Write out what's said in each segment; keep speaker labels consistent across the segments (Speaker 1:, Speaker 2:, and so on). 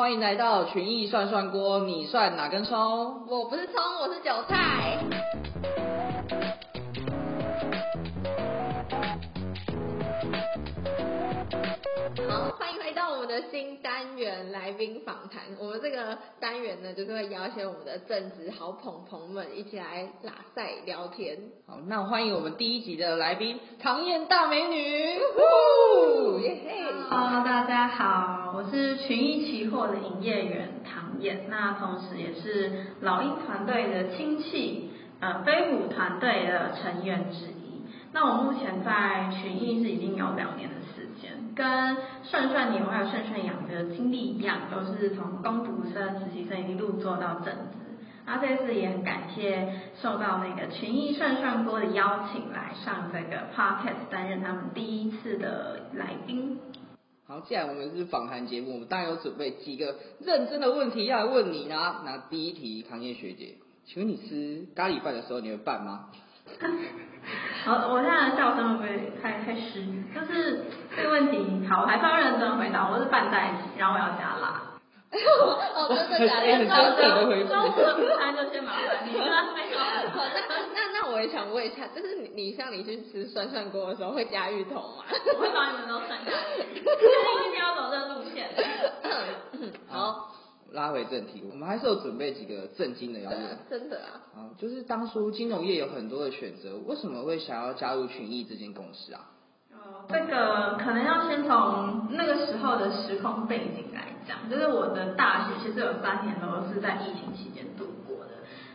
Speaker 1: 欢迎来到群艺涮涮锅，你涮哪根葱？
Speaker 2: 我不是葱，我是韭菜。好，欢迎回到我们的新单元来宾访谈。我们这个单元呢，就是会邀请我们的正直好捧捧们一起来拉赛聊天。
Speaker 1: 好，那欢迎我们第一集的来宾唐燕大美女。
Speaker 3: 大家好，我是群益期货的营业员唐燕，那同时也是老鹰团队的亲戚，呃，飞虎团队的成员之一。那我目前在群益是已经有两年的时间，跟顺顺牛还有顺顺羊的经历一样，都是从工读生、实习生一路做到正职。那这次也很感谢受到那个群益涮涮锅的邀请，来上这个 podcast 担任他们第一次的来宾。
Speaker 1: 好，既然我们是访谈节目，我们当然有准备几个认真的问题要来问你啦。那第一题，唐燕学姐，请问你吃咖喱饭的时候你会拌吗？
Speaker 3: 好，我现在的笑声会不会太太失语？就是这个问题，好，我还是要认真回答。我是拌在一起，然后我要加辣。
Speaker 2: 哦，真的假的？
Speaker 1: 很很
Speaker 2: 中
Speaker 1: 真诚的回复
Speaker 3: 中午的午餐就先麻烦你了，没有。
Speaker 2: 好，那那那我也想问一下，就是你你像你去吃涮涮锅的时候会加芋头吗？
Speaker 3: 我会把你们都涮下去，确定一定要走这个路线。
Speaker 2: 好，
Speaker 1: 拉回正题，我们还是有准备几个正经的要问。
Speaker 2: 真的啊，
Speaker 1: 啊，就是当初金融业有很多的选择，为什么会想要加入群益这间公司啊？
Speaker 3: 呃这个可能要先从那个时候的时空背景来讲，就是我的大学其实有三年都是在疫情期间度过的。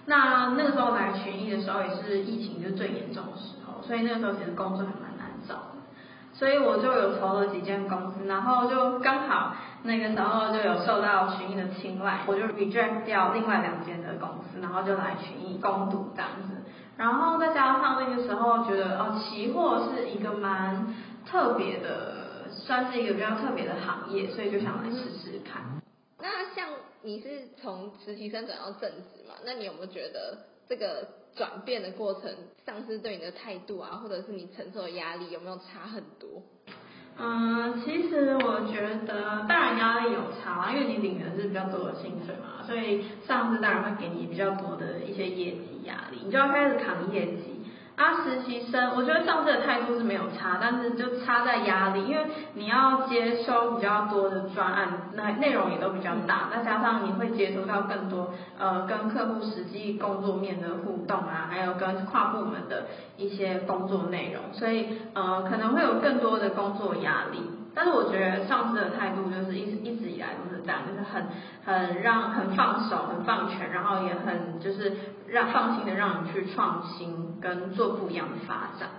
Speaker 3: 那那个时候来群艺的时候，也是疫情就最严重的时候，所以那个时候其实工作还蛮难找的。所以我就有投了几间公司，然后就刚好那个时候就有受到群艺的青睐，我就 reject 掉另外两间的公司，然后就来群艺攻读这样子。然后再加上那个时候觉得哦，期货是一个蛮特别的，算是一个比较特别的行业，所以就想来试试看。
Speaker 2: 那像你是从实习生转到正职嘛？那你有没有觉得这个转变的过程，上司对你的态度啊，或者是你承受的压力有没有差很多？
Speaker 3: 嗯，其实我觉得，当然压力有差，因为你领的是比较多的薪水嘛，所以上司当然会给你比较多的一些业绩压力，你就要开始扛业绩。啊，实习生，我觉得上司的态度是没有差，但是就差在压力，因为你要接收比较多的专案，那内容也都比较大，再加上你会接触到更多呃跟客户实际工作面的互动啊，还有跟跨部门的一些工作内容，所以呃可能会有更多的工作压力。但是我觉得上司的态度就是一直一直以来都是这样，就是很很让很放手、很放权，然后也很就是让放心的让你去创新跟做不一样的发展。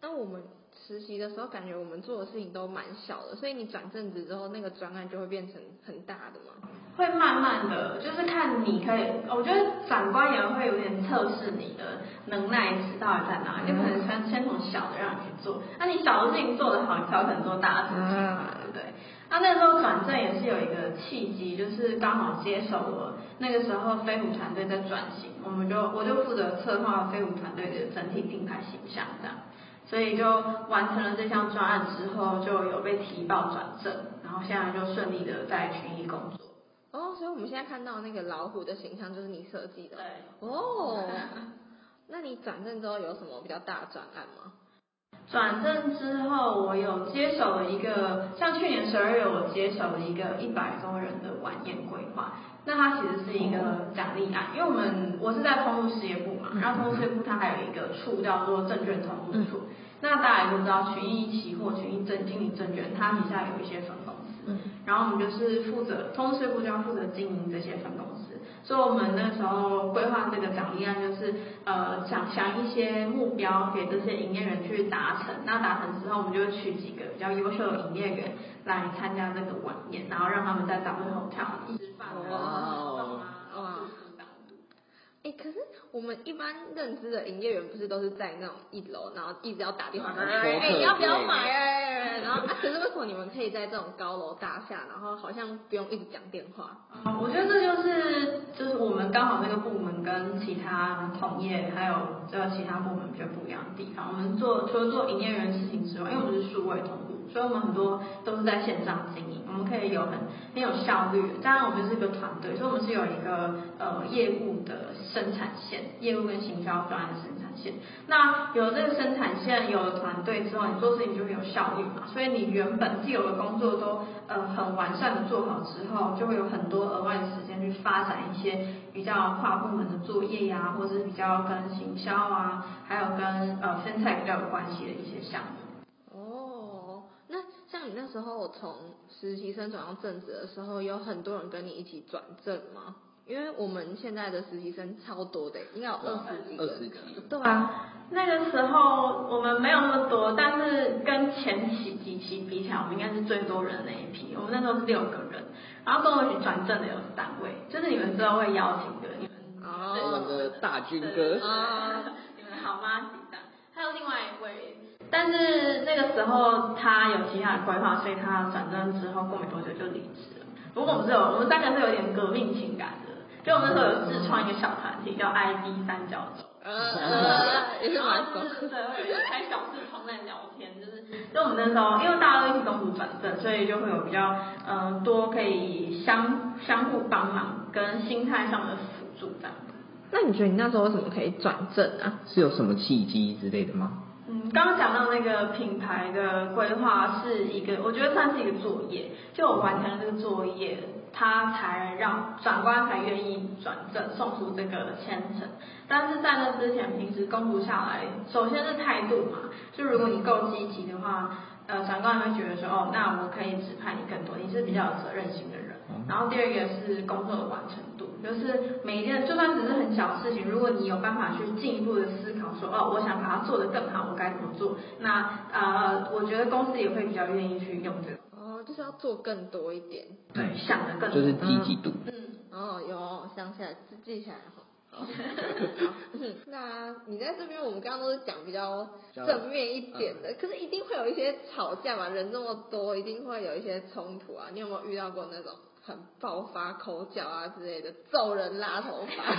Speaker 2: 那我们实习的时候，感觉我们做的事情都蛮小的，所以你转正职之后，那个专案就会变成很大的嘛？
Speaker 3: 会慢慢的就是看你可以，我觉得长官也会有点测试你的能耐值到底在哪里，就可能先先从小的让你去做，那你小的事情做得好，你才有可能做大的事情嘛，对不对？那那时候转正也是有一个契机，就是刚好接手了那个时候飞虎团队在转型，我们就我就负责策划飞虎团队的整体品牌形象这样，所以就完成了这项专案之后，就有被提报转正，然后现在就顺利的在群益工作。
Speaker 2: 哦，所以我们现在看到那个老虎的形象就是你设计的。
Speaker 3: 对。
Speaker 2: 哦，那你转正之后有什么比较大的转案吗？
Speaker 3: 转正之后，我有接手了一个，像去年十二月我接手了一个一百多人的晚宴规划。那它其实是一个奖励案，因为我们我是在通路事业部嘛，然后通路事业部它还有一个处叫做证券通路处。那大家也都知道，群益期货、群益证经理证券，它底下有一些分公司，然后我们就是负责通路事部就要负责经营这些分公司。所以我们那时候规划这个奖励案，就是呃想想一些目标给这些营业员去达成。那达成之后，我们就取几个比较优秀的营业员来参加这个晚宴，然后让他们在 W Hotel 吃饭啊、活动啊，然后住宿这样子。
Speaker 2: 哎，可是我们一般认知的营业员不是都是在那种一楼，然后一直要打电话，
Speaker 1: 嗯
Speaker 2: 哎，你要不要买？哎，然后啊，可是为什么你们可以在这种高楼大厦，然后好像不用一直讲电话？
Speaker 3: 嗯，我觉得这就是就是我们刚好那个部门跟其他同业还有这其他部门比较不一样的地方。我们做除了做营业员事情之外，因为我们是数位同步所以我们很多都是在线上经营，我们可以有很很有效率。当然，我们是一个团队，所以我们是有一个呃业务的生产线，业务跟行销专案的生产线。那有这个生产线，有了团队之后，你做事情就会有效率嘛。所以你原本既有的工作都呃很完善的做好之后，就会有很多额外的时间去发展一些比较跨部门的作业呀，或者是比较跟行销啊，还有跟呃生态比较有关系的一些项目。
Speaker 2: 像你那时候从实习生转到正职的时候，有很多人跟你一起转正吗？因为我们现在的实习生超多的，应该有二十几个。
Speaker 1: 二十几。
Speaker 3: 对啊，那个时候我们没有那么多，但是跟前期几期比起来，我们应该是最多人的那一批。我们那时候是六个人，然后跟我一起转正的有三位，就是你们之后会邀请的，你们
Speaker 2: 哦
Speaker 1: 我们的大军哥，
Speaker 2: 啊
Speaker 3: 你们好吗？还有另外一位，但是那个时候他有其他的规划，所以他转正之后过没多久就离职了。不过我们是有，我们三个是有点革命情感的，就我们那时候有自创一个小团体，叫 ID 三角洲。
Speaker 2: 呃呃，也是蛮
Speaker 3: 对，会有开小视窗在聊天，就是就我们那时候，因为大家都一起中途转正，所以就会有比较呃多可以相相互帮忙跟心态上的辅助这样。
Speaker 2: 那你觉得你那时候为什么可以转正啊？
Speaker 1: 是有什么契机之类的吗？
Speaker 3: 嗯，刚刚讲到那个品牌的规划是一个，我觉得算是一个作业，就我完成了这个作业，他才让长官才愿意转正送出这个签呈。但是在那之前，平时公布下来，首先是态度嘛，就如果你够积极的话，呃，长官会觉得说，哦，那我可以指派你更多，你是比较有责任心的人。然后第二个是工作的完成度，就是每一件就算只是很小的事情，如果你有办法去进一步的思考说，哦，我想把它做得更好，我该怎么做？那呃，我觉得公司也会比较愿意去用这个，
Speaker 2: 哦，就是要做更多一点。
Speaker 3: 对，想的更多
Speaker 1: 就是积极度。
Speaker 3: 嗯。
Speaker 2: 哦，有，想起来，记记起来哈。那你在这边，我们刚刚都是讲比较正面一点的，可是一定会有一些吵架嘛，人这么多，一定会有一些冲突啊。你有没有遇到过那种很爆发口角啊之类的，揍人拉头发？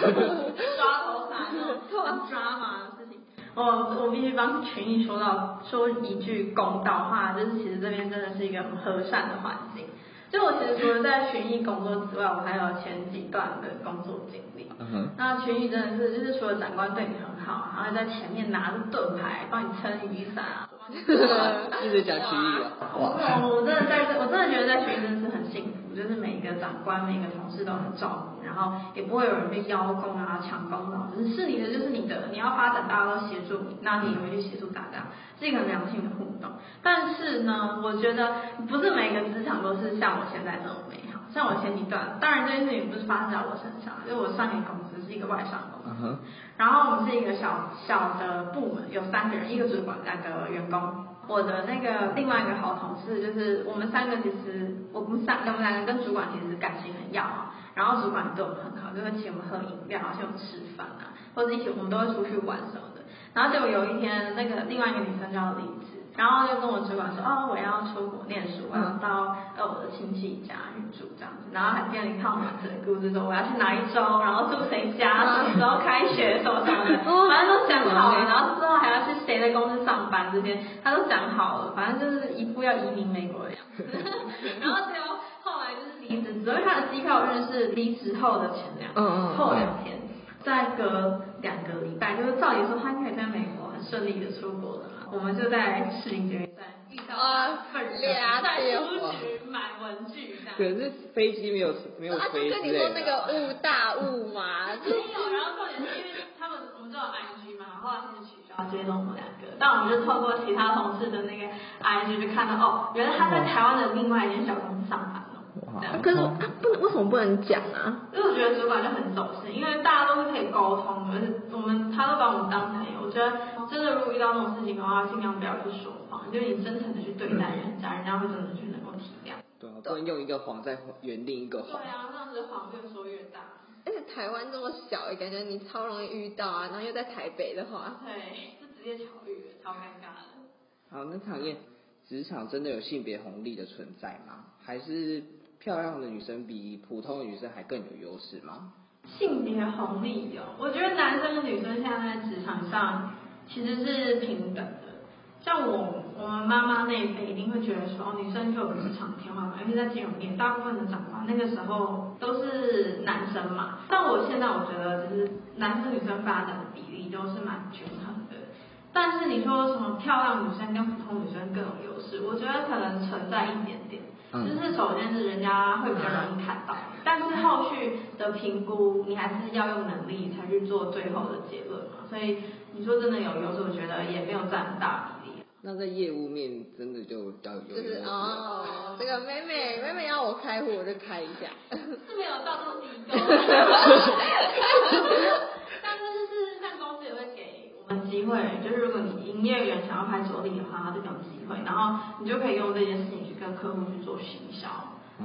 Speaker 3: 抓头发 那种很抓马的事情。我我必须帮群益说到说一句公道话，就是其实这边真的是一个很和善的环境。就我其实除了在群益工作之外，我还有前几段的工作经历。
Speaker 1: 嗯哼，
Speaker 3: 那群益真的是，就是除了长官对你很好，然后在前面拿着盾牌帮你撑雨伞啊，
Speaker 1: 一直讲群艺啊，哇，
Speaker 3: 我我真的在这，我真的觉得在群益真的是很幸福，就是每一个长官、每个同事都很照顾，然后也不会有人被邀功啊、抢功劳，就是是你的就是你的，你要发展大家都协助你，那你也会去协助大家，是一个良性的互动。但是呢，我觉得不是每个职场都是像我现在这么美好。像我前几段，当然这件事情不是发生在我身上，因为我上一个公司是一个外商公司。然后我们是一个小小的部门，有三个人，一个主管，两个员工。我的那个另外一个好同事，就是我们三个其实我们三我们两个跟主管其实感情很要啊，然后主管对我们很好，就会请我们喝饮料，请我们吃饭啊，或者一起我们都会出去玩什么的。然后结果有一天，那个另外一个女生就要离职，然后就跟我主管说，哦，我要出国念书，我要到呃我的亲戚家去住这样子，然后还编了一套完整的故事，说我要去哪一周，然后住谁家，什么时候开学，什么什么的，反正都讲好了，然后之后还要去谁的公司上班这些，他都讲好了，反正就是一副要移民美国的样。子。然后结果后来就是离职，只是他的机票日是离职后的前两
Speaker 2: 嗯嗯
Speaker 3: 后两天。再隔两个礼拜，就是照理说他应该在美国很顺利的出国了。嘛，我们就在士林捷运站遇到他本人，
Speaker 2: 啊
Speaker 3: 在
Speaker 2: 了
Speaker 3: 书局买文具这样。
Speaker 1: 可是飞机没有没有
Speaker 2: 啊，就
Speaker 1: 飞
Speaker 2: 跟你说那个雾大雾嘛，
Speaker 3: 没有，然后重点是因为他们我们都有 IG 嘛，然后来是取消接龙我们两个，但我们就透过其他同事的那个 IG 就看到哦，原来他在台湾的另外一间小公司上班了。
Speaker 1: 哇
Speaker 2: 可是啊不能为什么不能讲啊？
Speaker 3: 因为我觉得主管就很走心，因为大家都是可以沟通的，而且我们他都把我们当朋友。我觉得真的如果遇到这种事情的话，尽量不要去说谎，就是你真诚的去对待人家，人家会真的去能够体谅。
Speaker 1: 对啊，不能用一个谎再圆另一个谎。
Speaker 3: 对啊，这样子谎越说越大。
Speaker 2: 而且台湾这么小，感觉你超容易遇到啊，然后又在台北的话，
Speaker 3: 对，就直接巧遇，超尴尬的。
Speaker 1: 好，那讨厌，职场真的有性别红利的存在吗？还是漂亮的女生比普通的女生还更有优势吗？
Speaker 3: 性别红利有，我觉得男生跟女生现在在职场上其实是平等的。像我，我们妈妈那一辈一定会觉得说，哦，女生就有职场天花板，因为在金融业，大部分的长官那个时候都是男生嘛。但我现在我觉得，就是男生女生发展的比例都是蛮均衡的。但是你说什么漂亮女生跟普通女生更有优势，我觉得可能存在一点点。就是首先是人家会比较容易看到，但是后续的评估，你还是要用能力才去做最后的结论嘛。所以你说真的有优势，我觉得也没有占很大比例。
Speaker 1: 那在业务面真的就比较有优
Speaker 2: 就是。哦，这个妹妹妹妹要我开户，我就开一下。
Speaker 3: 是没有到这么低 高，但是就是像公司也会给我们机会，就是如果你营业员想要拍着力的话，他就有机会，然后你就可以用这件事情去跟客户去做行销，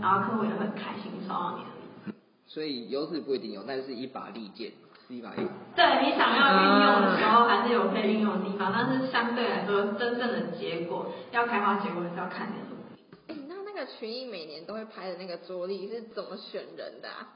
Speaker 3: 然后客户也会很开心收到你的礼。
Speaker 1: 所以优势不一定有，但是一把利剑是一把利。
Speaker 3: 对你想要运用的时候，还是有可以运用的地方，但是相对来说，真正的结果要开花结果，是要看你的努力。
Speaker 2: 哎，那那个群艺每年都会拍的那个桌历是怎么选人的啊？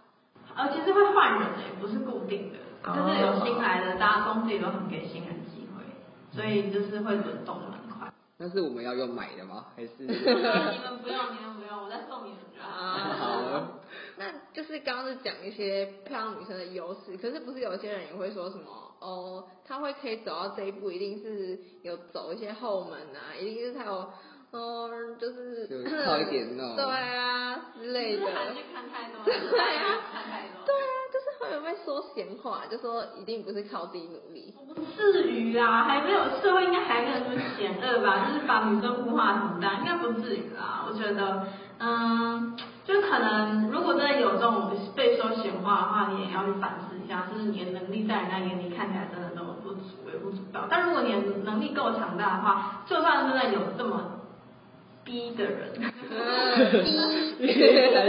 Speaker 3: 呃，其实会换人诶，不是固定的，就是有新来的，大家公司也都很给新人机会，所以就是会轮动蛮快。
Speaker 1: 但是我们要用买的吗？还是？
Speaker 3: 你们不用，你们不用，我再送你们就好。
Speaker 2: 啊，那就是刚刚是讲一些漂亮女生的优势，可是不是有些人也会说什么哦，她会可以走到这一步，一定是有走一些后门啊，一定是她有哦，就是
Speaker 1: 靠一点那种
Speaker 2: 对啊之类的，
Speaker 3: 看太多，
Speaker 2: 对啊
Speaker 3: 看太多。
Speaker 2: 对啊，就是会有被说闲话，就说一定不是靠自己努力。
Speaker 3: 不至于啊，还没有社会应该还没有那么险恶吧？就是把女生物化成这样，应该不至于啦。我觉得，嗯，你也要去反思一下，就是你的能力在人家眼里看起来真的那么不足、微不足道。但如果你的能力够强大的话，就算真的有这么逼的人，
Speaker 1: 来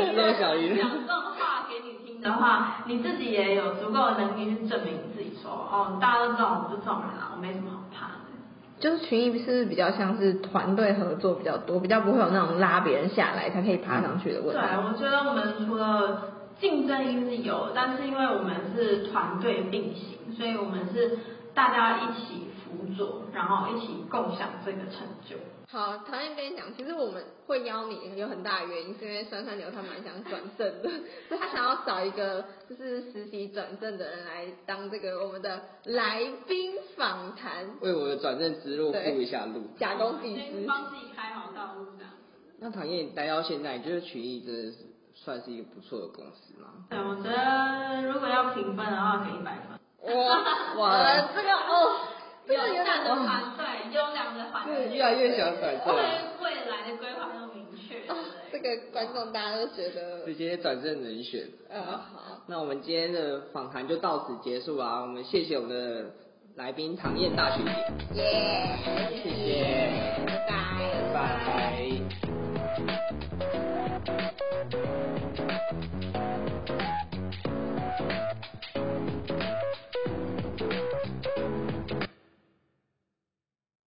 Speaker 1: 知道小鱼。
Speaker 3: 讲这种话给你听的话，你自己也有足够的能力去证明你自己说，哦，大家都知道我是这种人啊，我没什么好怕的。
Speaker 2: 就是群艺是不是比较像是团队合作比较多，比较不会有那种拉别人下来才可以爬上去的问题对，
Speaker 3: 我觉得我们除了竞争一定是有，但是因为我们是团队并行，所以我们是大家一起辅佐，然后一起共享这个成就。
Speaker 2: 好，唐燕跟你讲，其实我们会邀你有很大的原因，是因为酸酸牛他蛮想转正的，所 以他想要找一个就是实习转正的人来当这个我们的来宾访谈，
Speaker 1: 为我的转正之路铺一下路。
Speaker 2: 假公济
Speaker 3: 先
Speaker 2: 私。
Speaker 3: 帮自己开好道路这样。
Speaker 1: 那唐燕待到现在，你觉得群艺真的是算是一个不错的公司吗？
Speaker 3: 对，我觉得如果要评分的话，给一百分。
Speaker 2: 哇哇，呃这个哦，这个有点
Speaker 3: 优良的团队，优良的团队，
Speaker 1: 越来越想转正。
Speaker 3: 对未来的规划都明确，
Speaker 2: 这？个观众大家都觉得
Speaker 1: 直接转正人选。
Speaker 2: 呃好，
Speaker 1: 那我们今天的访谈就到此结束啊。我们谢谢我们的来宾唐燕大学姐，
Speaker 2: 耶，
Speaker 1: 谢谢，
Speaker 2: 拜拜。
Speaker 1: 拜拜。